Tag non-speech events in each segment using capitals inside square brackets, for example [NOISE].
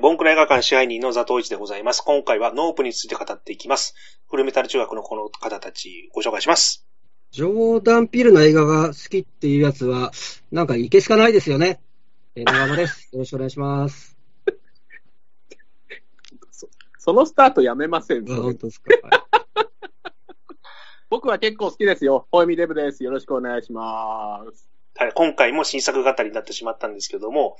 えー、ボンクラ映画館支配人のザトウイチでございます。今回はノープについて語っていきます。フルメタル中学のこの方たちご紹介します。ジョーダン・ピールの映画が好きっていうやつは、なんかいけすかないですよね。えー、長山です。[LAUGHS] よろしくお願いします。そのスタートやめません。あ本当ですか。[LAUGHS] はい僕は結構好きですよ。ホエミデブです。よろしくお願いします。はい、今回も新作語りになってしまったんですけども、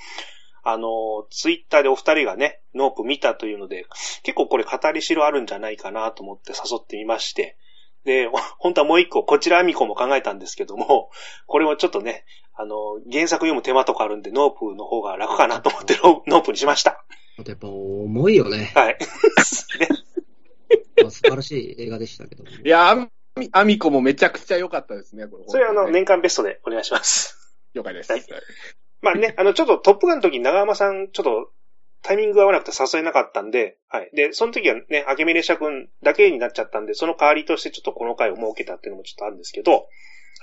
あの、ツイッターでお二人がね、ノープ見たというので、結構これ語りしろあるんじゃないかなと思って誘ってみまして、で、ほ [LAUGHS] 本当はもう一個、こちらあみ子も考えたんですけども、これもちょっとね、あの、原作読む手間とかあるんで、ノープの方が楽かなと思ってノ [LAUGHS] ノープにしました。あとやっぱ重いよね。はい。[LAUGHS] ねまあ素晴らしい映画でしたけど。いや、あみあみ子もめちゃくちゃ良かったですね。これそれはあの、ね、年間ベストでお願いします。了解です。はいまあね、[LAUGHS] あの、ちょっとトップガンの時に長山さん、ちょっとタイミングが合わなくて誘えなかったんで、はい。で、その時はね、明美列車君だけになっちゃったんで、その代わりとしてちょっとこの回を設けたっていうのもちょっとあるんですけど、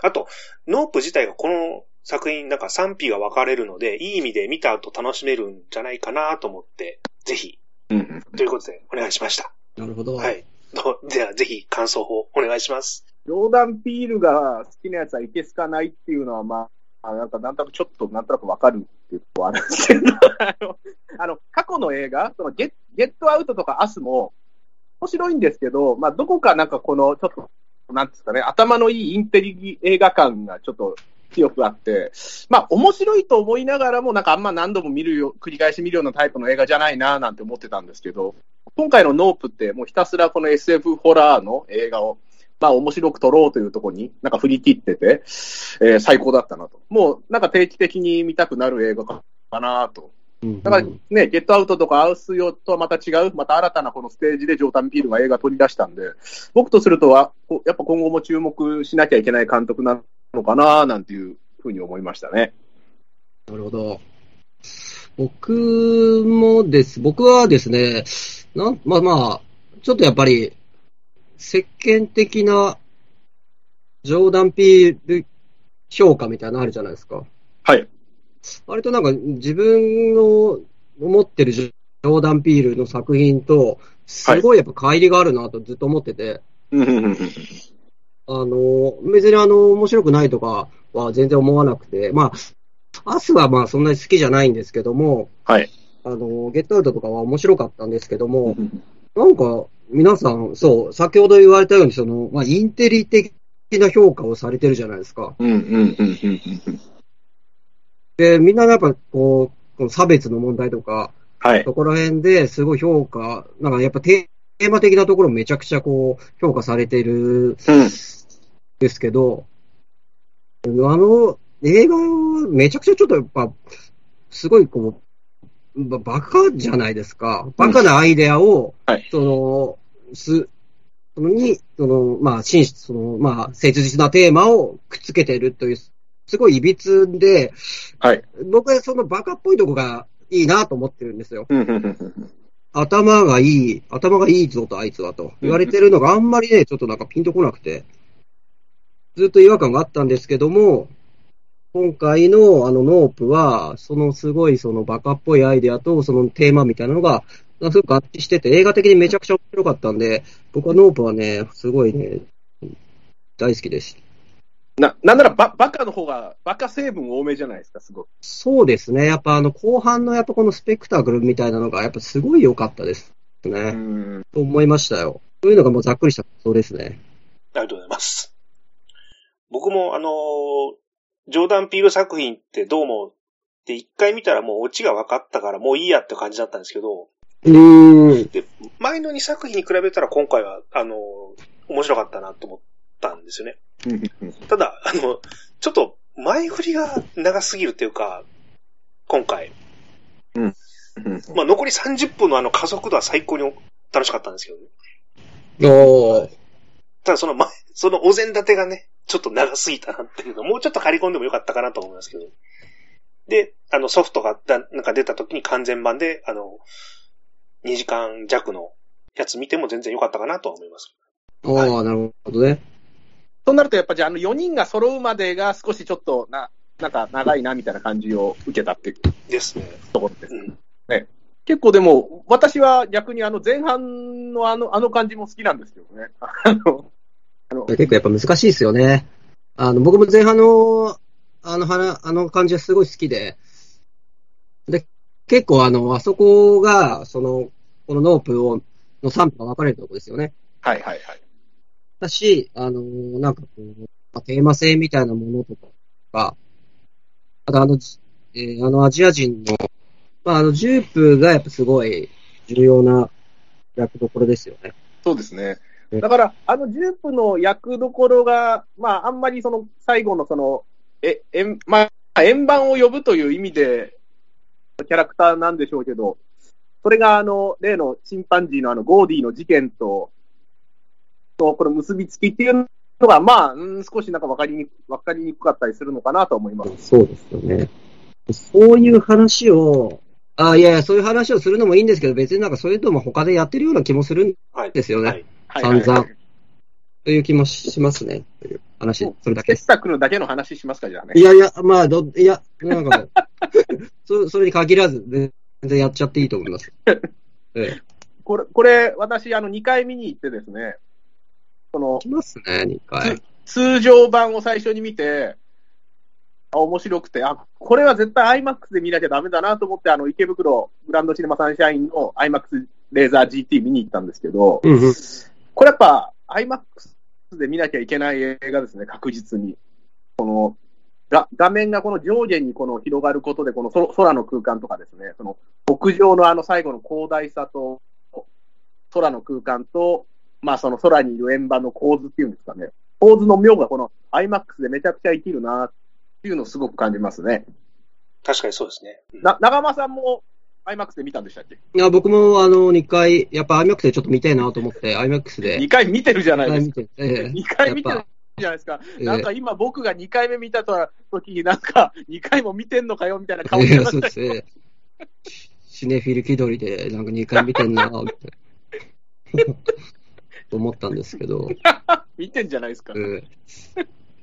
あと、ノープ自体がこの作品なんか賛否が分かれるので、いい意味で見た後楽しめるんじゃないかなと思って、ぜひ、うんうんということでお願いしました。なるほど。はい。では、ぜひ感想をお願いします。ジョーダン・ピールが好きなやつはいけすかないっていうのは、まあ、なんか、なんとなくちょっと、なんとなくわかるっていうところあるんですけど、[LAUGHS] [LAUGHS] あの、過去の映画、そのゲ、ゲットアウトとかアスも、面白いんですけど、まあ、どこかなんかこの、ちょっと、なんですかね、頭のいいインテリ映画感がちょっと強くあって、まあ、面白いと思いながらも、なんかあんま何度も見るよ、繰り返し見るようなタイプの映画じゃないな、なんて思ってたんですけど、今回のノープってもうひたすらこの SF ホラーの映画を、まあ面白く撮ろうというところになんか振り切ってて、えー最高だったなと。もうなんか定期的に見たくなる映画かなと。うんだからね、ゲットアウトとかアウスヨとはまた違う、また新たなこのステージでジョータン・ピールが映画取り出したんで、僕とするとは、こやっぱ今後も注目しなきゃいけない監督なのかななんていうふうに思いましたね。なるほど。僕もです、僕はですね、なん、まあまあ、ちょっとやっぱり、世間的なジョーダン・ピール評価みたいなのあるじゃないですか。はい。割となんか自分の思ってるジョーダン・ピールの作品と、すごいやっぱ乖離があるなとずっと思ってて、うんうんうんうんあの、別にあの、面白くないとかは全然思わなくて、まあ、アスはまあそんなに好きじゃないんですけども、はい。あの、ゲットアウトとかは面白かったんですけども、なんか、皆さん、そう、先ほど言われたように、その、まあ、インテリ的な評価をされてるじゃないですか。うんうんうんうんうんで、みんなやっぱ、こう、この差別の問題とか、はい。そこら辺ですごい評価、なんかやっぱテーマ的なところめちゃくちゃこう、評価されてるうん。ですけど、あの、映画はめちゃくちゃちょっとやっぱ、すごいこう、ばバカじゃないですか。バカなアイデアを、はいその、す、そのに、その、まあ、真実、その、まあ、切実なテーマをくっつけてるという、すごい歪で、はい。僕はそのバカっぽいとこがいいなと思ってるんですよ。うんうんうんうん頭がいい、頭がいいぞとあいつはと言われてるのがあんまりね、ちょっとなんかピンとこなくて、ずっと違和感があったんですけども、今回のあのノープは、そのすごいそのバカっぽいアイデアとそのテーマみたいなのが、すごく合致してて、映画的にめちゃくちゃ面白かったんで、僕はノープはね、すごいね、大好きです。な、なんならババカの方が、バカ成分多めじゃないですか、すごく。そうですね、やっぱあの後半のやっぱこのスペクタクルみたいなのが、やっぱすごい良かったですね。ん。と思いましたよ。そういうのがもうざっくりしたそうですね。ありがとうございます。僕も、あのージョーダン・ピール作品ってどうも、で、一回見たらもうオチが分かったからもういいやって感じだったんですけど、うーん。で、前の2作品に比べたら今回は、あのー面白かったなと思ったんですよね。ただ、あの、ちょっと前振りが長すぎるっていうか、今回。まあ、残り30分のあの加速度は最高に楽しかったんですけどね。おー。ただその前、そのお膳立てがね、ちょっと長すぎたなっていうの、もうちょっと借り込んでもよかったかなと思いますけど。で、あのソフトがだなんか出た時に完全版で、あの、2時間弱のやつ見ても全然よかったかなとは思います。ああ、なるほどね。となると、やっぱじゃあ、あの4人が揃うまでが少しちょっとな、なんか長いなみたいな感じを受けたっていうですね。ところです。うん。結構でも、私は逆にあの前半のあの、あの感じも好きなんですけどね。あの、あの結構やっぱ難しいですよね。あの、僕も前半の、あの花、あの感じはすごい好きで、で、結構あの、あそこが、その、このノープを、の賛否が分かれるところですよね。はいはいはい。だし、あの、なんかこう、まあテーマ性みたいなものとか、あとあの、えーあのアジア人の、まああの、ジュープがやっぱすごい重要な役どころですよね。そうですねう。んだから、あのジュープの役どころが、まあ、あんまりその、最後のその、え、円、まあ、円盤を呼ぶという意味で、キャラクターなんでしょうけど、それがあの、例のチンパンジーのあの、ゴーディの事件と、と、これ結びつきっていうのが、まあ、うん少しなんかわかりに、わかりにくかったりするのかなと思います。そうですよね。そういう話を、あいやいや、そういう話をするのもいいんですけど、別になんかそういうのも他でやってるような気もするんはい。ですよね。はい。はいはい散々という気もしますね。という話、それだけです。傑作のだけの話しますか、じゃあね。いやいや、まあ、ど、いや、なんか [LAUGHS] そ、それに限らず、全然やっちゃっていいと思います。[LAUGHS] ええ。これ、これ、私、あの、2回見に行ってですね、その、来ますね、2回。通常版を最初に見て、あ、面白くて、あ、これは絶対 IMAX で見なきゃダメだなと思って、あの、池袋グランドシネマサンシャインの IMAX レーザー GT 見に行ったんですけど、うんうん。これやっぱ IMAX で見なきゃいけない映画ですね、確実に。この、が画面がこの上下にこの広がることで、このそ空の空間とかですね、その屋上のあの最後の広大さと、空の空間と、まあその空にいる円盤の構図っていうんですかね。構図の妙がこの IMAX でめちゃくちゃ生きるなっていうのをすごく感じますね。確かにそうですね。うんな、長間さんも IMAX で見たんでしたっけ？いや、僕もあの、2回、やっぱ IMAX でちょっと見たいなと思って、IMAX で。?2 回見てるじゃない2ですか。回見て、ええ2回見てるじゃないですか。ええなんか今僕が2回目見た時になんか2回も見てんのかよみたいなぱ顔してましたね。シネフィル気取りで、なんか2回見てんな、みたいな。と [LAUGHS] 思ったんですけど、見てんじゃないですか。ええ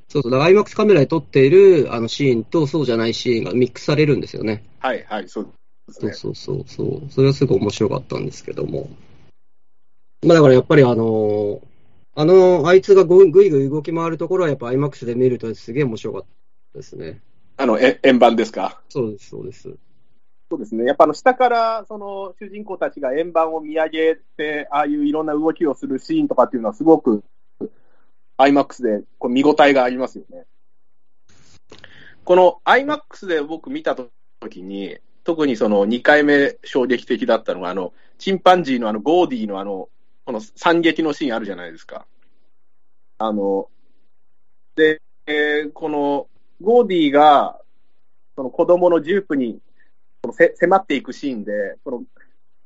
そうそう、だから IMAX カメラで撮っているあのシーンとそうじゃないシーンがミックスされるんですよね。はいはい、そう。そうそうそうそう。それはすごい面白かったんですけども。まあだからやっぱりあのあの、あいつがぐぐいぐい動き回るところはやっぱ IMAX で見るとすげえ面白かったですね。あの、え円盤ですか？そうです、そうです。そうですね。やっぱあの下からその主人公たちが円盤を見上げて、ああいういろんな動きをするシーンとかっていうのはすごく IMAX でこう見応えがありますよね。この IMAX で僕見たときに、特にその2回目衝撃的だったのが、あの、チンパンジーのあのゴーディのあの、この惨劇のシーンあるじゃないですか。あの、で、えーこのゴーディが、その子供のジュープにこのせ迫っていくシーンで、この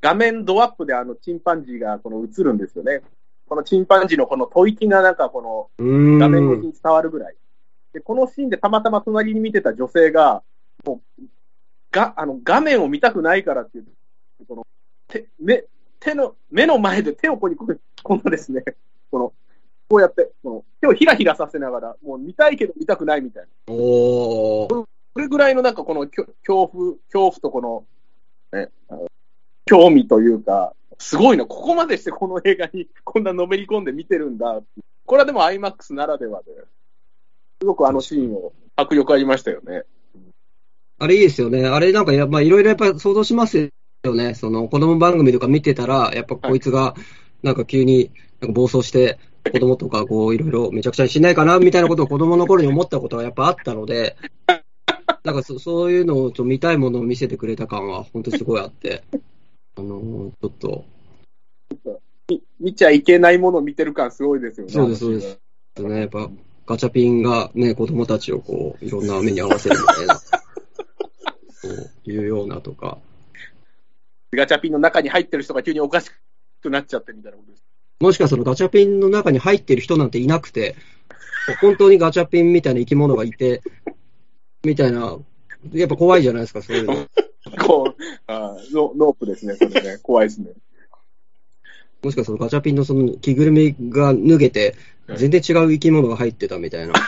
画面ドアップであのチンパンジーがこの映るんですよね。このチンパンジーのこの吐息がなんかこの。画面越しに伝わるぐらい。で、このシーンでたまたま隣に見てた女性が、もう、が、あの、画面を見たくないからって言って、この、手、目、手の、目の前で手をここにこのですね、この、こうやって、この、手をひらひらさせながら、もう見たいけど見たくないみたいな。おー。それぐらいのなんかこの恐怖、恐怖とこの、ね、興味というか、すごいな、ここまでしてこの映画にこんなのめり込んで見てるんだ。これはでも IMAX ならではで、すごくあのシーンを迫力ありましたよね。あれいいですよね。あれなんかや、まあいろいろやっぱ想像しますよね。その子供番組とか見てたら、やっぱこいつがなんか急になんか暴走して、子供とかこういろいろめちゃくちゃにしないかなみたいなことを子供の頃に思ったことはやっぱあったので、なんかそそういうのをちょ見たいものを見せてくれた感は本当すごいあって、あのーちょっと、み見ちゃいけないものを見てる感すごいですよね。そうです、そうです。ね、やっぱガチャピンがね、子供たちをこういろんな目に合わせるみたいな、いうようなとか、ガチャピンの中に入ってる人が急におかしくなっちゃってみたいなことです。もしかしたらガチャピンの中に入ってる人なんていなくて、本当にガチャピンみたいな生き物がいて、みたいな、やっぱ怖いじゃないですか、そういうの。[LAUGHS] こう、あーノノープですね、それね。怖いですね。もしかしたらガチャピンのその着ぐるみが脱げて、全然違う生き物が入ってたみたいな。[LAUGHS]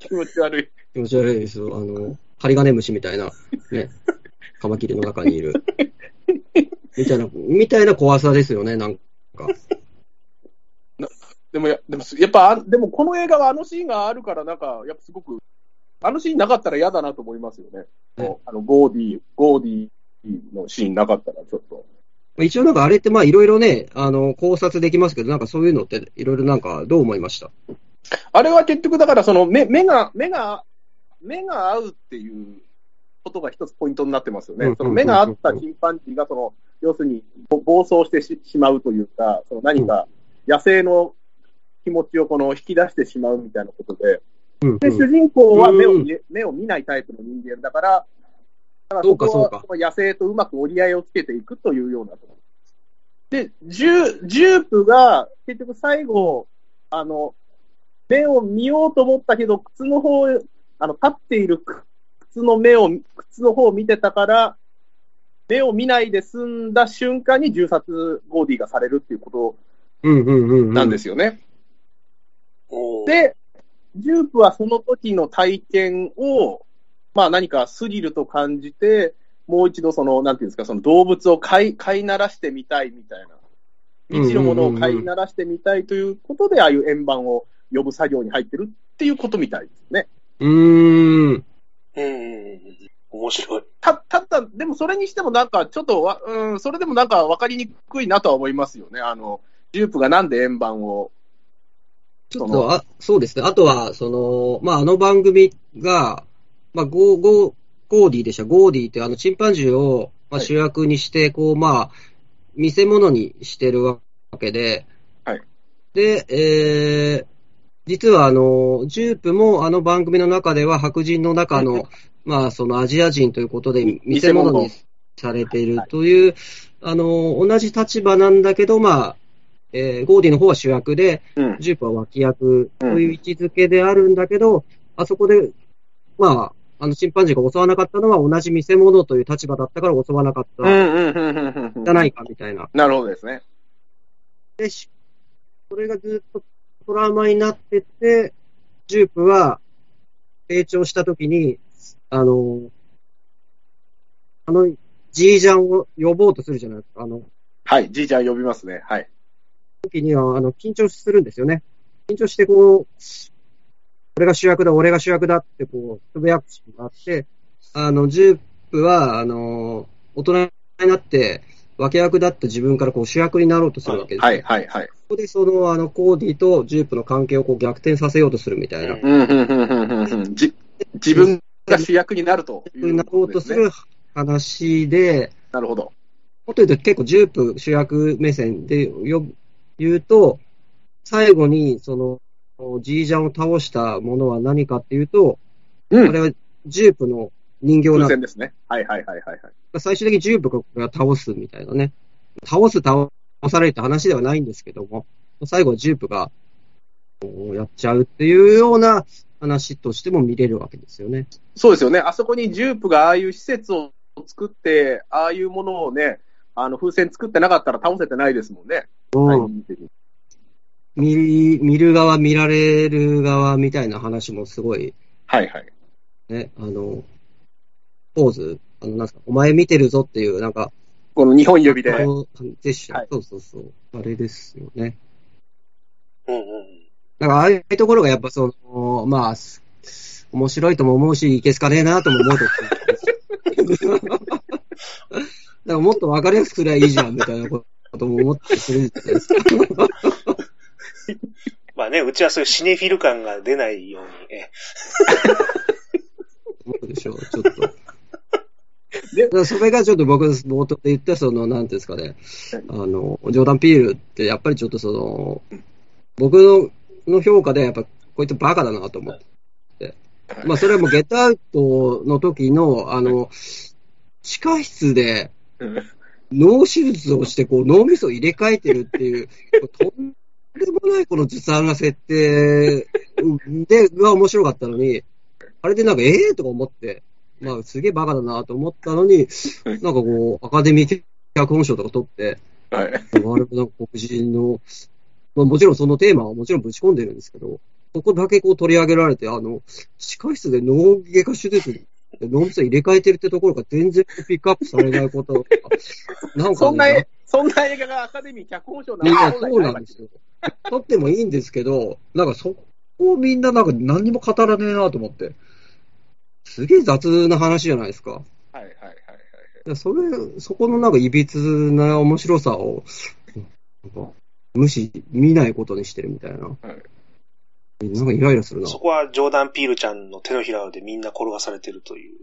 気持ち悪い。気持ち悪いですよ。あの、ハリガネムシみたいな、ね、カマキリの中にいる。みたいな、みたいな怖さですよね、なんか。でもや、でも、やっぱあ、でもこの映画はあのシーンがあるから、なんか、やっぱすごく、あのシーンなかったら嫌だなと思いますよね。ねあの、ゴーディー、ゴーディーのシーンなかったら、ちょっと。一応なんかあれってまあいろいろね、あの、考察できますけど、なんかそういうのっていろいろなんかどう思いました？あれは結局、だからその目、目が、目が、目が合うっていうことが一つポイントになってますよね。うんその目が合ったチンパンジーが、その、要するにぼ暴走してししまうというか、その何か野生の気持ちをこの引き出してしまうみたいなことで、うんで、主人公は目を見え目を見ないタイプの人間だから、だからそこはその野生とうまく折り合いをつけていくというようなところ。で、ジュジュープが結局最後、あの、目を見ようと思ったけど、靴の方、あの、立っている靴の目を、靴の方を見てたから、目を見ないで済んだ瞬間に銃殺ゴーディがされるっていうこうんうんうんうん。となんですよね。で、ジュープはその時の体験を、まあ何かスリルと感じて、もう一度その、なんていうんですか、その動物を飼い、飼いならしてみたいみたいな。未知のものを飼いならしてみたいということで、ああいう円盤を呼ぶ作業に入ってるっていうことみたいですね。うーん。うん。面白い。た、たった、でもそれにしてもなんかちょっとわ、うん、それでもなんか分かりにくいなとは思いますよね。あの、ジュープがなんで円盤を。ちょっと、あ、そうですね。あとは、その、まあ、あの番組が、まあ、ゴー、ゴー、ゴーディでした。ゴーディってあのチンパンジーを、まあ、はい主役にして、こう、まあ、見せ物にしてるわけで、はい。で、えー、実はあの、ジュープもあの番組の中では白人の中の、まあ、そのアジア人ということで見せ物にされているという、あの、同じ立場なんだけど、まあ、えーゴーディの方は主役で、うん。ジュープは脇役という位置づけであるんだけど、あそこで、まあ、あのチンパンジーが襲わなかったのは同じ見せ物という立場だったから襲わなかった。じゃないかみたいな。なるほどですね。で、しそれがずっとトラウマになってて、ジュープは成長した時に、あの、あの、ジージャンを呼ぼうとするじゃないですか。あの、はい。じいちゃん呼びますね。はい。時には、あの、緊張するんですよね。緊張して、こう、俺が主役だ、俺が主役だって、こう、つぶやくシーンがあって、あの、ジュープは、あの、大人になって、脇役だった自分からこう主役になろうとするわけです。はい、はい、はい。ここでその、あの、コーディとジュープの関係をこう逆転させようとするみたいな。自分が主役になるというなろうとする話で、なるほど。もっと言うと結構ジュープ主役目線でよ言うと、最後にその、ジージャンを倒したものは何かっていうと、うんあれはジュープの人形風船ですね。はい、はい、はい、はい。はい最終的にジュープが倒すみたいなね。倒す、倒されるって話ではないんですけども、最後はジュープがやっちゃうっていうような話としても見れるわけですよね。そうですよね。あそこにジュープがああいう施設を作って、ああいうものをね、あの、風船作ってなかったら倒せてないですもんね。はいうん見見る側、見られる側みたいな話もすごいはい、はい。ね、あの、ポーズ、あの、なんすか、お前見てるぞっていう、なんか、この2本指で。あのジェスチャー、はいそうそうそう、あれですよね。うんうん。なんか、ああいうところがやっぱその、まあ、す面白いとも思うし、いけすかねえなとも思うとだ [LAUGHS] からもっとわかりやすくすりゃいいじゃん、みたいなことも思ったりするじゃないですか。[LAUGHS] まあね、うちはそういうシネフィル感が出ないように、え [LAUGHS] 思うでしょう、ちょっと。だからそれがちょっと僕、冒頭で言った、その、なんていうんですかね、あの、ジョーダン・ピールって、やっぱりちょっとその、僕のの評価で、やっぱ、こいつバカだなと思って。まあ、それはもう、ゲットアウトの時の、あの、地下室で脳手術をして、こう、脳みそを入れ替えてるっていう、とんでもないこのずさんな設定で、が面白かったのに、あれでなんか、ええー、とか思って、まあ、すげえバカだなと思ったのに、[LAUGHS] なんかこう、アカデミー脚本賞とか取って、はい。なんか黒人の、まあもちろんそのテーマはもちろんぶち込んでるんですけど、そこだけこう取り上げられて、あの、地下室で脳外科手術脳みそ入れ替えてるってところが全然ピックアップされないこととか、なんか、ね、そんなえ、そんな映画がアカデミー脚本賞ないや、そうなんですよ。撮ってもいいんですけど、なんかそこをみんななんか何にも語らねえなと思って。すげえ雑な話じゃないですか。はいはいはいはい。それ、そこのなんか歪な面白さを、無視、見ないことにしてるみたいな。なんかイライラするな。そこはジョーダン・ピールちゃんの手のひらでみんな転がされてるという。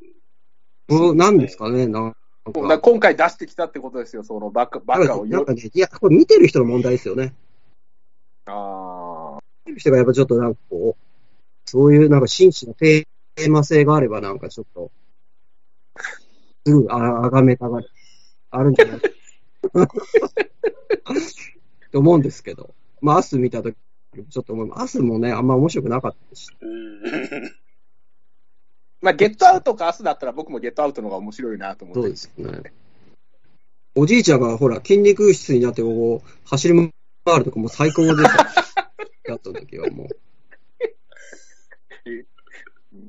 うんなんですかね、なんだから今回出してきたってことですよ、そのバカバカをよ。なんかね、いや、これ見てる人の問題ですよね。あ見てる人がやっぱちょっとなんかこう、そういうなんか真摯なテーマ性があればなんかちょっと、すぐああがめたがる、あるんじゃない？って思うんですけど。まあ、アス見たとき、ちょっと思います。アスもね、あんま面白くなかったし。うん。まあ、ゲットアウトかアスだったら僕もゲットアウトの方が面白いなと思って。そうですね。おじいちゃんがほら、筋肉質になってこう、走り回るとかもう最高でした。やった時はもう。[LAUGHS]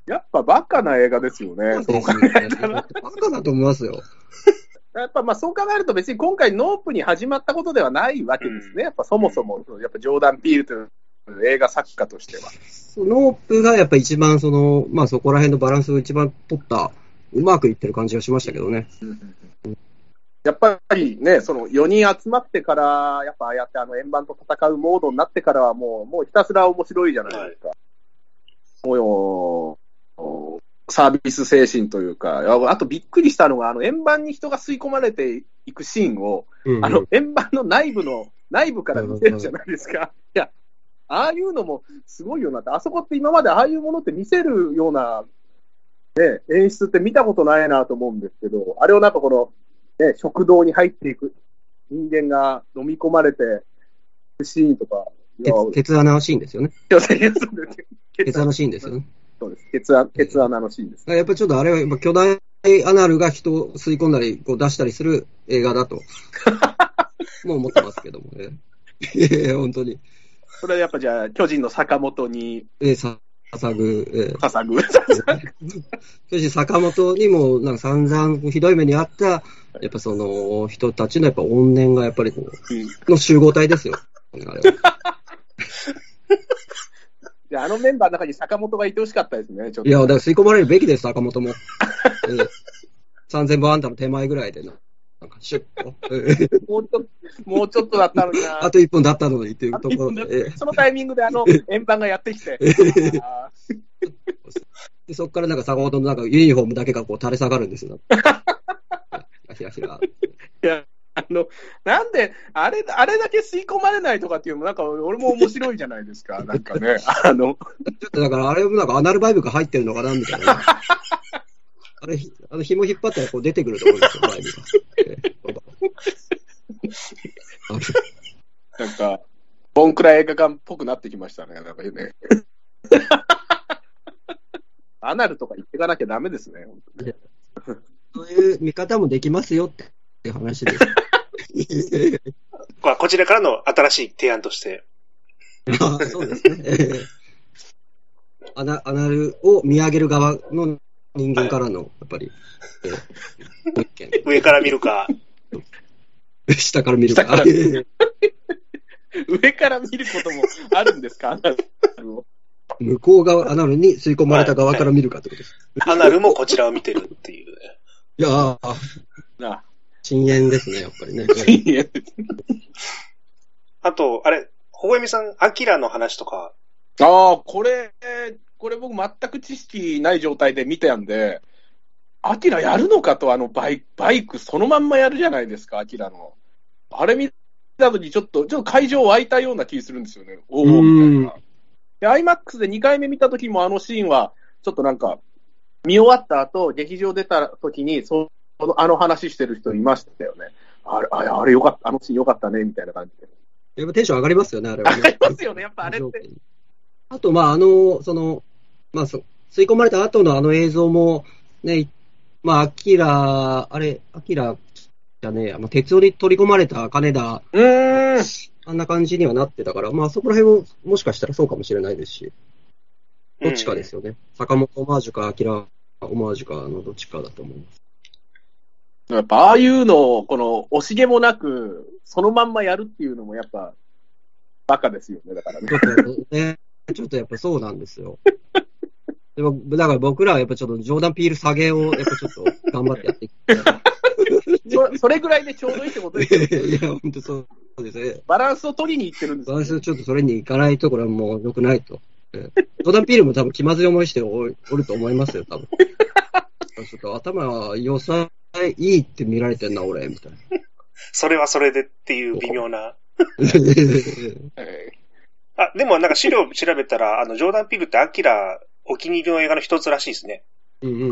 やっぱバカな映画ですよね。そう考えたら。バカだと思いますよ。[LAUGHS] やっぱまあそう考えると別に今回ノープに始まったことではないわけですね。やっぱそもそも、やっぱジョーダン・ピールという映画作家としては。ノープがやっぱ一番その、まあそこら辺のバランスを一番取った、うまくいってる感じがしましたけどね。やっぱりね、その4人集まってから、やっぱああやってあの円盤と戦うモードになってからはもう、もうひたすら面白いじゃないですか。もうよ、サービス精神というか、ああとびっくりしたのが、あの円盤に人が吸い込まれていくシーンを、うんあの円盤の内部の、内部から見せるじゃないですか。いや、ああいうのもすごいよなって、あそこって今までああいうものって見せるような、ね、演出って見たことないなと思うんですけど、あれをなんかこの、ね、食堂に入っていく人間が飲み込まれていくシーンとか、いやケツケツ穴シーンですよね。ケツ穴シーンですよね。そうです。ケツ穴、ケツ穴のシーンです。やっぱりちょっとあれはやっぱ巨大アナルが人を吸い込んだり、こう出したりする映画だと、[LAUGHS] もう思ってますけどもね。いやいや、本当に。それはやっぱじゃあ、巨人の坂本にえー、さ、さぐ、えー、捧ぐ。そして坂本にも、なんか散々ひどい目にあった、やっぱその人たちのやっぱ怨念がやっぱりこう、の集合体ですよ。あれは [LAUGHS] であのメンバーの中に坂本がいてほしかったですね、ちょっと。いや、だから吸い込まれるべきです、坂本も。[LAUGHS] えー、3000本あんたの手前ぐらいでな、なんかシュッもうちょっと、もうちょっとだったのにな。あと1本だったのにっていうところで。えーそのタイミングであの円盤がやってきて。あでそこからなんか坂本のなんかユニフォームだけがこう垂れ下がるんですよ。ひらひら。ーいや、[LAUGHS] あの、なんで、あれ、あれだけ吸い込まれないとかっていうのも、なんか俺も面白いじゃないですか。[LAUGHS] なんかね、あの、ちょっとだからあれもなんかアナルバイブが入ってるのかなみたいな。[LAUGHS] あれ、あの紐引っ張ったらこう出てくると思うんですよ、バイブが。なんか、ボンクラ映画館っぽくなってきましたね、なんかね。アナルとか言っていかなきゃダメですね。そういう見方もできますよっていう話です。まあこちらからの新しい提案として。あ [LAUGHS] そうですね。えーアナアナルを見上げる側の人間からの、やっぱり、え。上から見るか、下から見るか。下か [LAUGHS] 上から見ることもあるんですか？アナルを向こう側、アナルに吸い込まれた側から見るかってことです。アナルもこちらを見てるっていうね。いやー、な深淵ですね、やっぱりね。[LAUGHS] あと、あれ、ほごえみさん、アキラの話とか、ああ、これ、これ僕全く知識ない状態で見てやんで、アキラやるのかと、あのバイク、バイクそのまんまやるじゃないですか、アキラの。あれ見たとき、ちょっと、ちょっと会場湧いたような気するんですよね。おお、みたいな。で、IMAX で2回目見たときもあのシーンは、ちょっとなんか、見終わった後、劇場出たときに、その、あの話してる人いましたよね。あれ、あれ、あれよかった、あのシーンよかったね、みたいな感じで。やっぱテンション上がりますよね、あれは、ね。上がりますよね、やっぱあれって。[LAUGHS] あと、まあ、あの、その、まあ、そ吸い込まれた後のあの映像も、ね、まあ、アキラ、あれ、アキラじゃねえや、まあ、鉄尾に取り込まれた金田、うーん。あんな感じにはなってたから、まあ、そこら辺も、もしかしたらそうかもしれないですし、どっちかですよね。坂本オマージュか、アキラオオマージュかのどっちかだと思います。やっぱああいうのを、この、惜しげもなく、そのまんまやるっていうのもやっぱ、バカですよね、だからね。ちょっとね、ちょっとやっぱそうなんですよ。でも、だから僕らはやっぱちょっとジョーダン・ピール下げを、やっぱちょっと頑張ってやっていき。そ [LAUGHS] それぐらいでちょうどいいってことですよね。いや、本当そうですね。バランスを取りに行ってるんですよ、ね。私はちょっとそれに行かないと、これはもう良くないと。ええジョーダン・ピールも多分気まずい思いしておおると思いますよ、多分。[LAUGHS] ちょっと頭良さいいって見られてんな、俺、みたいな。[LAUGHS] それはそれでっていう微妙な。え [LAUGHS] あ、でもなんか資料調べたら、あの、ジョーダン・ピールってアキラお気に入りの映画の一つらしいですね。うんうんうんう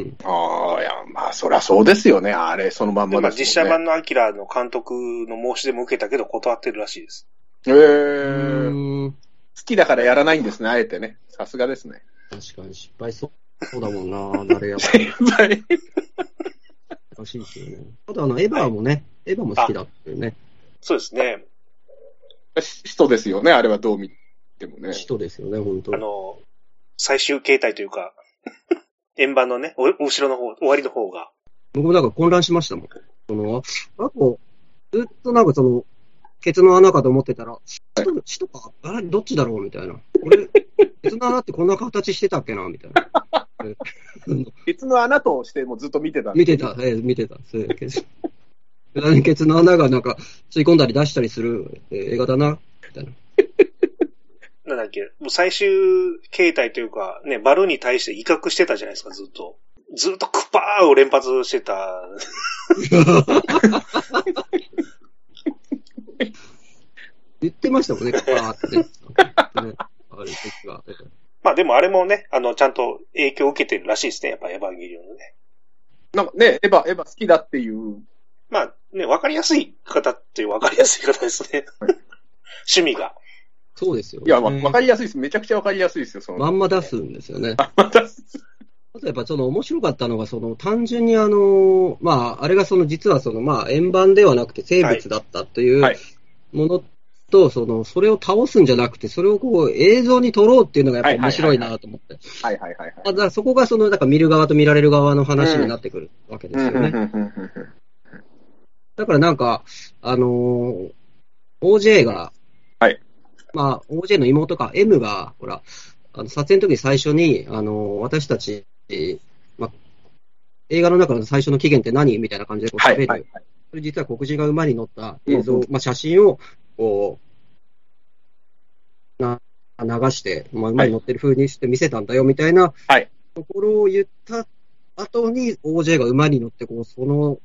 ん。ーああ、いや、まあ、そりゃそうですよね。あれ、そのまんでまあまですもんね。実写版のアキラの監督の申し出も受けたけど断ってるらしいです。ええうー、好きだからやらないんですね、あえてね。さすがですね。確かに失敗そうそうだもんな、誰やっ先輩。[LAUGHS] らしいですよね。あとあの、エヴァもね、エヴァも好きだっていうね、そうですね。人ですよね、あれはどう見てもね。人ですよね、本当あの、最終形態というか、[LAUGHS] 円盤のね、お後ろの方、終わりの方が。僕もなんか混乱しましたもん。その、あと、ずっとなんかその、ケツの穴かと思ってたら、血と血とか、あれ、どっちだろうみたいな。俺、ケツの穴ってこんな形してたっけなみたいな。[LAUGHS] え [LAUGHS] 別の穴としてもずっと見てた見てた、ええ見てた。そうケツケツの穴がなんか吸い込んだり出したりする、えー映画だな、みたいな。[LAUGHS] なんだっけ、もう最終形態というか、ね、バルーンに対して威嚇してたじゃないですか、ずっと。ずっとクパーを連発してた。[LAUGHS] 言ってましたもんね、パーってね。ねあれ時は。ええまあでもあれもね、あの、ちゃんと影響を受けてるらしいですね、やっぱエヴァンゲリオンのね。なんかね、エヴァ、エヴァ好きだっていう。まあね、わかりやすい方っていうわかりやすい方ですね。趣味が。そうですよ、ね。いや、わわかりやすいです。めちゃくちゃわかりやすいですよ、その。まんま出すんですよね。[LAUGHS] また、あとやっぱその面白かったのが、その単純にあの、まあ、あれがその実はそのまあ円盤ではなくて生物だったというはいものと、その、それを倒すんじゃなくて、それをこう映像に撮ろうっていうのがやっぱ面白いなと思って。はいはいはいはい。まあだからそこがその、だから見る側と見られる側の話になってくるわけですよね。だからなんか、あのー OJ が、はい。まあ、OJ の妹か、M が、ほら、あの撮影の時に最初に、あのー私たち、まあ、映画の中の最初の期限って何？みたいな感じでこうはい喋る。はいはい。それ実は黒人が馬に乗った映像、まあ、写真を、こう、な流して、まあ、馬に乗ってる風にして見せたんだよ、みたいなはいところを言った後に、OJ が馬に乗って、こう、その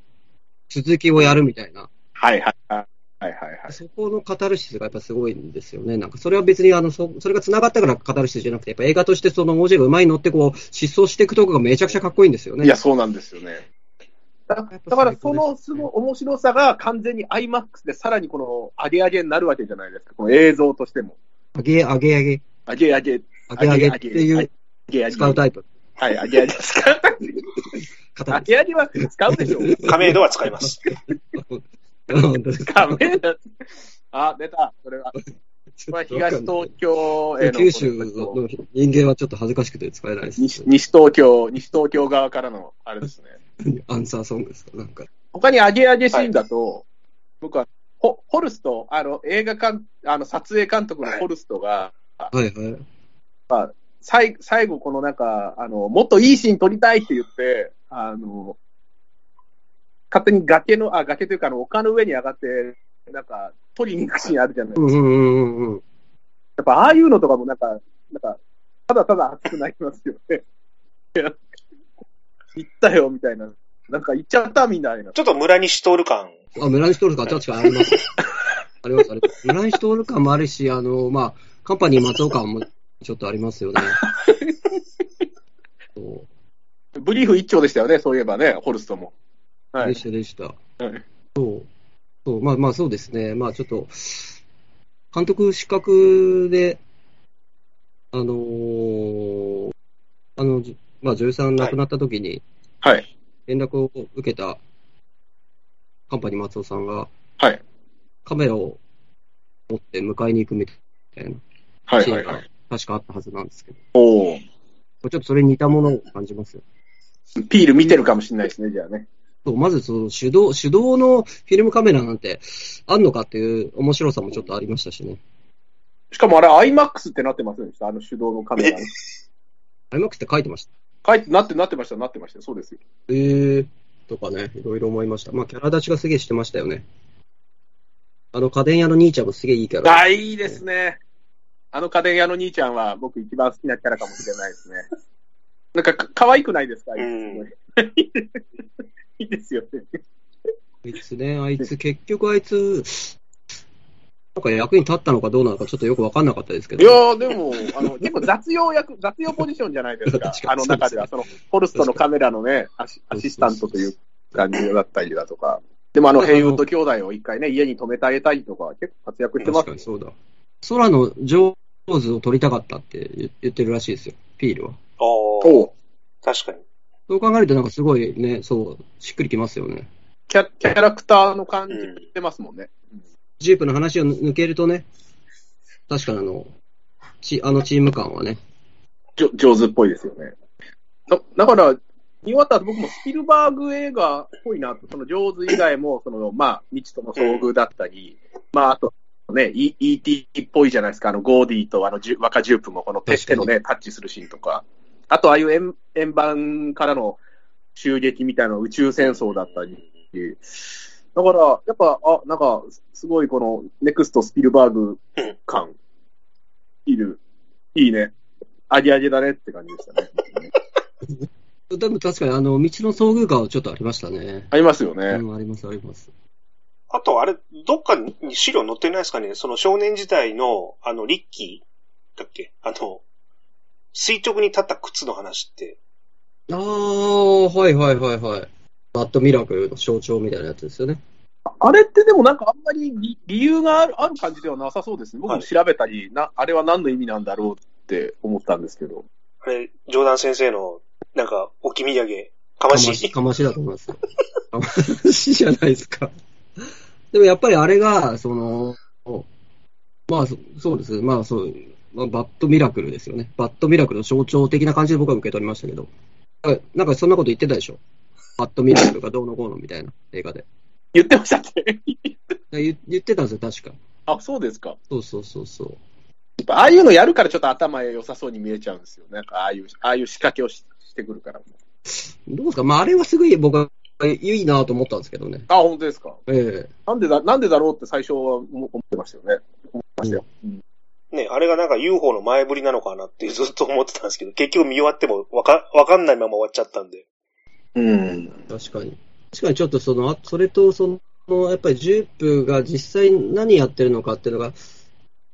続きをやるみたいな。はいはいはい。はいはいはい。そこのカタルシスがやっぱすごいんですよね。なんかそれは別にあの、そそれが繋がったからカタルシスじゃなくて、やっぱ映画としてその OJ が馬に乗ってこう、失踪していくとこがめちゃくちゃかっこいいんですよね。いや、そうなんですよね。だだから、その、すごい面白さが完全に IMAX でさらにこの、上げ上げになるわけじゃないですか。この映像としても。上げ上げ上げ、上げ上げ、上げ上げっていう。使うタイプ。はい、上げ上げ使う。上カタルシげ上げは使うでしょ。亀戸は使います。ス。本当ですダメだ。あ、出た。それは。これは東東京への。九州の人間はちょっと恥ずかしくて使えないです。西西東京、西東京側からの、あれですね。アンサーソングですかなんか。他に上げ上げシーンだと、僕は、ホホルスト、あの、映画監、あの、撮影監督のホルストが、はいはい。最最後、このなんか、あの、もっといいシーン撮りたいって言って、あの、勝手に崖の、あ、崖というか、あの、丘の上に上がって、なんか、撮りに行くシーンあるじゃないですか。うんうんうんうんうん。やっぱ、ああいうのとかもなんか、なんか、ただただ熱くなりますよね。いや行ったよ、みたいな。なんか行っちゃった、みたいな。ちょっと村西徹感。あ、村西徹感、確かにあります。あります、あります。村西徹感もあるし、あの、まあ、カンパニー松尾感もちょっとありますよね。[LAUGHS] そうブリーフ一丁でしたよね、そういえばね、ホルストも。はい。でした、でした。はいそう。そう、まあまあそうですね。まあちょっと、監督資格で、あのーあの、じまあ女優さん亡くなった時にはい。連絡を受けたカンパニー松尾さんがはい。カメラを持って迎えに行くみたいなはい。確かあったはずなんですけど、おー。ちょっとそれに似たものを感じますよ。ピール見てるかもしれないですね、じゃあね。そうまずその手動、手動のフィルムカメラなんてあんのかっていう面白さもちょっとありましたしね。しかもあれ IMAX ってなってませんでした？あの手動のカメラに。IMAX って書いてました。書いて、なって、なってました、なってました。そうですよ。えー、とかね、いろいろ思いました。まあ、キャラ立ちがすげえしてましたよね。あの家電屋の兄ちゃんもすげえいいキャラ。あ、いいですね。あの家電屋の兄ちゃんは僕一番好きなキャラかもしれないですね。[LAUGHS] なんかか可愛くないですか、あ [LAUGHS] いいですよね。あいつね、あいつ、結局あいつ、か役に立ったのかどうなのかちょっとよくわかんなかったですけど。いやー、でも、あの、結構雑用役、雑用ポジションじゃないですか [LAUGHS] あにの中では、その、フォルストのカメラのね、アシアシスタントという感じだったりだとか。でもあの、ヘイウッド兄弟を一回ね、家に泊めてあげたりとか、結構活躍してます確かにそうだ。空の上手を撮りたかったって言言ってるらしいですよ、ピールは。おーおう確かに。そう考えるとなんかすごいね、そう、しっくりきますよね。キャキャラクターの感じしてますもんね。ジープの話を抜けるとね、確かにあの、ちあのチーム感はね、じょ上手っぽいですよね。だだから、見終わった後僕もスピルバーグ映画っぽいなと、その上手以外も、その、まあ、未知との遭遇だったり、まあ、あと、ね、E- E.T. っぽいじゃないですか、あの、ゴーディとあの、若ジュープもこの手のね、タッチするシーンとか、あと、ああいう円円盤からの襲撃みたいな宇宙戦争だったり、だから、やっぱ、あ、なんか、すごいこの、ネクストスピルバーグ感、いる、いいね。ありありだねって感じでしたね。[LAUGHS] でも確かにあの、未知の遭遇感はちょっとありましたね。ありますよね。うん、あります、あります。あと、あれ、どっかに資料載ってないですかねその少年時代の、あの、リッキーだっけ？あの、垂直に立った靴の話って。ああ、はいはいはいはい。バッドミラクルの象徴みたいなやつですよね。あれってでもなんかあんまり理理由があるある感じではなさそうですね。僕も調べたり、な、あれは何の意味なんだろうって思ったんですけど。あれ、ジョーダン先生の、なんか、置き土産、かまし？かましだと思いますよ。かましじゃないですか。でもやっぱりあれが、その、まあそそうです。まあそう、まあ、バッドミラクルですよね。バッドミラクルの象徴的な感じで僕は受け取りましたけど。あなんかそんなこと言ってたでしょ？バッドミラクルがどうのこうのみたいな映画で。言ってましたっけ？言言ってたんですよ、確か。あ、そうですか。そうそうそうそう。やっぱああいうのやるからちょっと頭良さそうに見えちゃうんですよ。なんかああいう、ああいう仕掛けをししてくるから。どうですか？まああれはすごい僕はいいなと思ったんですけどね。あ、本当ですか？ええなんでだ、なんでだろうって最初は思思ってましたよね。思ってましたよ。うんね、あれがなんか UFO の前振りなのかなってずっと思ってたんですけど、結局見終わってもわか、わかんないまま終わっちゃったんで。うん。確かに。確かにちょっとその、あそれとその、やっぱりジュープが実際何やってるのかっていうのが、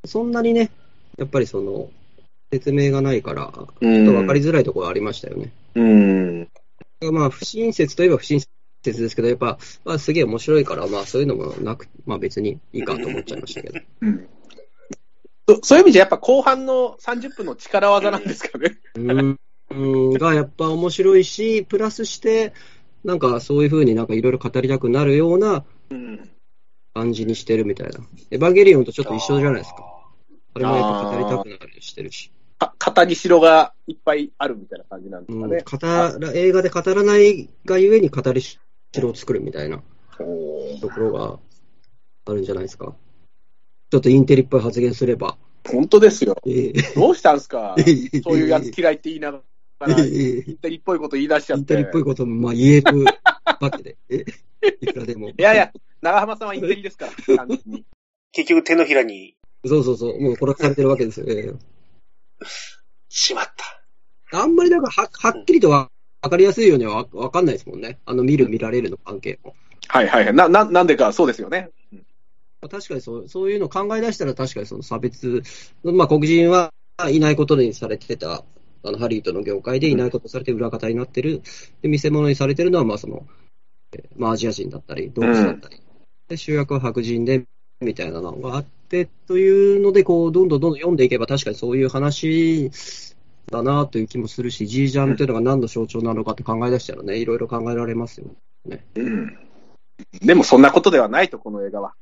そんなにね、やっぱりその、説明がないから、ちょっと分かりづらいところありましたよね。うん。まあ、不親切といえば不親切ですけど、やっぱ、まあ、すげえ面白いから、まあ、そういうのもなく、まあ別にいいかと思っちゃいましたけど。うんそそういう意味じゃやっぱ後半の30分の力技なんですかね。うん、うんがやっぱ面白いし、プラスして、なんかそういうふうになんかいろいろ語りたくなるようなうん。感じにしてるみたいな。エヴァンゲリオンとちょっと一緒じゃないですか。あれもやっぱ語りたくなるしてるし。か語りしろがいっぱいあるみたいな感じなんですうん、かね。語ら映画で語らな。いがゆえに語りしろを作るみたいな。ところがあるんじゃな。いですか。ちょっとインテリっぽい発言すれば。本当ですよ。ええどうしたんすかええそういうやつ嫌いって言いな。がら、えイえンテリっぽいこと言い出しちゃって。インテリっぽいこともまあ言えるわけで。え [LAUGHS] いくらでも。いやいや、長浜さんはインテリですから、完全に。[LAUGHS] 結局手のひらに、そうそうそう。もう殺されてるわけですよ。えしまった。えあんまりなんかははっきりとわわかりやすいようにはわわかんないですもんね。あの見る見られるの関係も。はいはいはい。な、な、なんでか、そうですよね。確かにそうそういうのを考え出したら確かにその差別、まあ黒人はいないことにされてた、あのハリウッドの業界でいないことされて裏方になってる、で見せ物にされてるのはまあその、えーまあアジア人だったり、動物だったり、で主役は白人で、みたいなのがあってというので、こう、どんどんどんどん読んでいけば確かにそういう話だなという気もするし、ジージャンというのが何の象徴なのかって考え出したらね、いろいろ考えられますよ。うん。でもそんなことではないと、この映画は。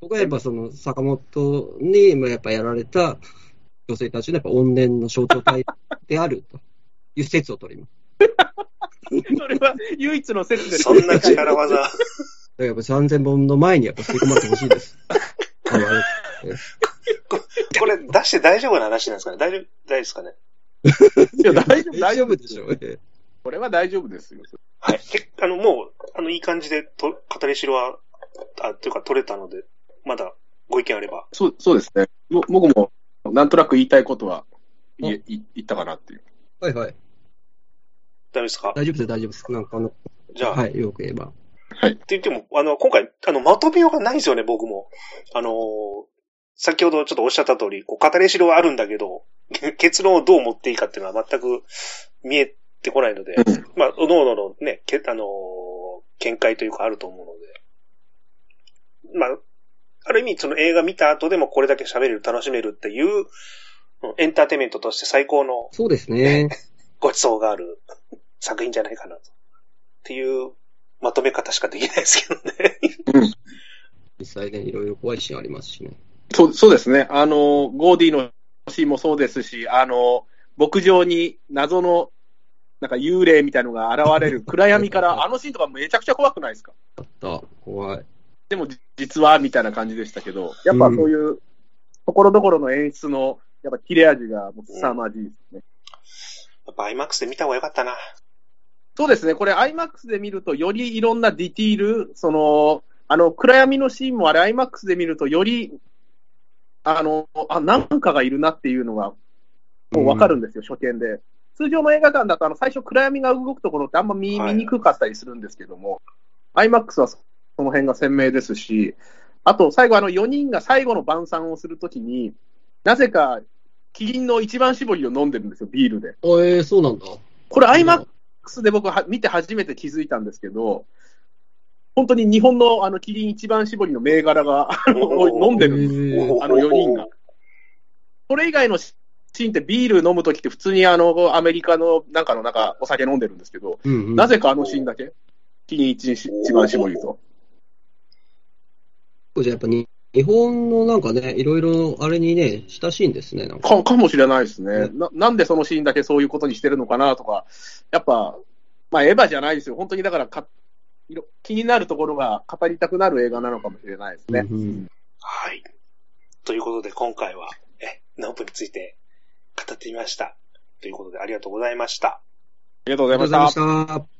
僕はやっぱその坂本にまあやっぱやられた女性たちのやっぱ怨念の象徴体であるという説を取ります。[LAUGHS] それは唯一の説でそんな力技。やっぱ3000本の前にやっぱ吸い込まれてほしいです。あのあれこれ出して大丈夫な話なんですかね？大丈夫、大丈夫ですかね？いや、大丈夫、[LAUGHS] 大丈夫でしょう。これは大丈夫ですよ。はい。けあの、もう、あの、いい感じでと、語りしろは、あ、というか取れたので、まだご意見あれば。そう、そうですね。ぼ僕も、なんとなく言いたいことは言え言言ったかなっていう。はいはい。大丈夫ですか？大丈夫です、大丈夫です。なんかあの、じゃあ、はい、よく言えば。って言っても、あの、今回、あの、まとめようがないんですよね、僕も。あのー先ほどちょっとおっしゃった通り、こう、語りしろはあるんだけど、[LAUGHS] 結論をどう持っていいかっていうのは全く見えてこないので、まあ、おのおののね、けあのー見解というかあると思うので、まあ、ある意味、その映画見た後でもこれだけ喋れる、楽しめるっていう、うんエンターテインメントとして最高のそうですね。ごちそうがある作品じゃないかなと。っていうまとめ方しかできないですけどね。実際ね、いろいろ怖いシーンありますしね。そうそうですね。あの、ゴーディのシーンもそうですし、あの、牧場に謎の、なんか幽霊みたいのが現れる暗闇から、[LAUGHS] あのシーンとかめちゃくちゃ怖くないですか？あった。怖い。でもじ実はみたいな感じでしたけど、やっぱそういう、ところどころの演出の、やっぱ切れ味がもう凄まじいですね。やっぱ IMAX で見た方がよかったな。そうですね、これ IMAX で見ると、よりいろんなディティール、その、あの、暗闇のシーンもあれ IMAX で見ると、より、あの、あ、なんかがいるなっていうのが、もうわかるんですよ、初見で。通常の映画館だと、あの、最初暗闇が動くところってあんま見,、はい見にくかったりするんですけども、IMAX はその辺が鮮明ですし、あと、最後あの、4人が最後の晩餐をするときに、なぜか、キリンの一番搾りを飲んでるんですよ、ビールで。あえー、そうなんだ。これ IMAX で僕は見て初めて気づいたんですけど、本当に日本のあのキリン一番搾りの銘柄が飲んでるんです。えーあの4人が。それ以外のシーンってビール飲むときって普通にあのアメリカのなんかの中お酒飲んでるんですけど、うんうんなぜかあのシーンだけ？キリン一一番搾りと。じゃあやっぱに日本のなんかね、いろいろあれにね、親しいんですね。なんかかかもしれないですね、うな。なんでそのシーンだけそういうことにしてるのかなとか、やっぱ、まあエヴァじゃないですよ。本当にだからかいろ気になるところが語りたくなる映画なのかもしれないですね。うんうんはい。ということで、今回は、え、ノープについて語ってみました。ということで、ありがとうございました。ありがとうごありがとうございまし。た。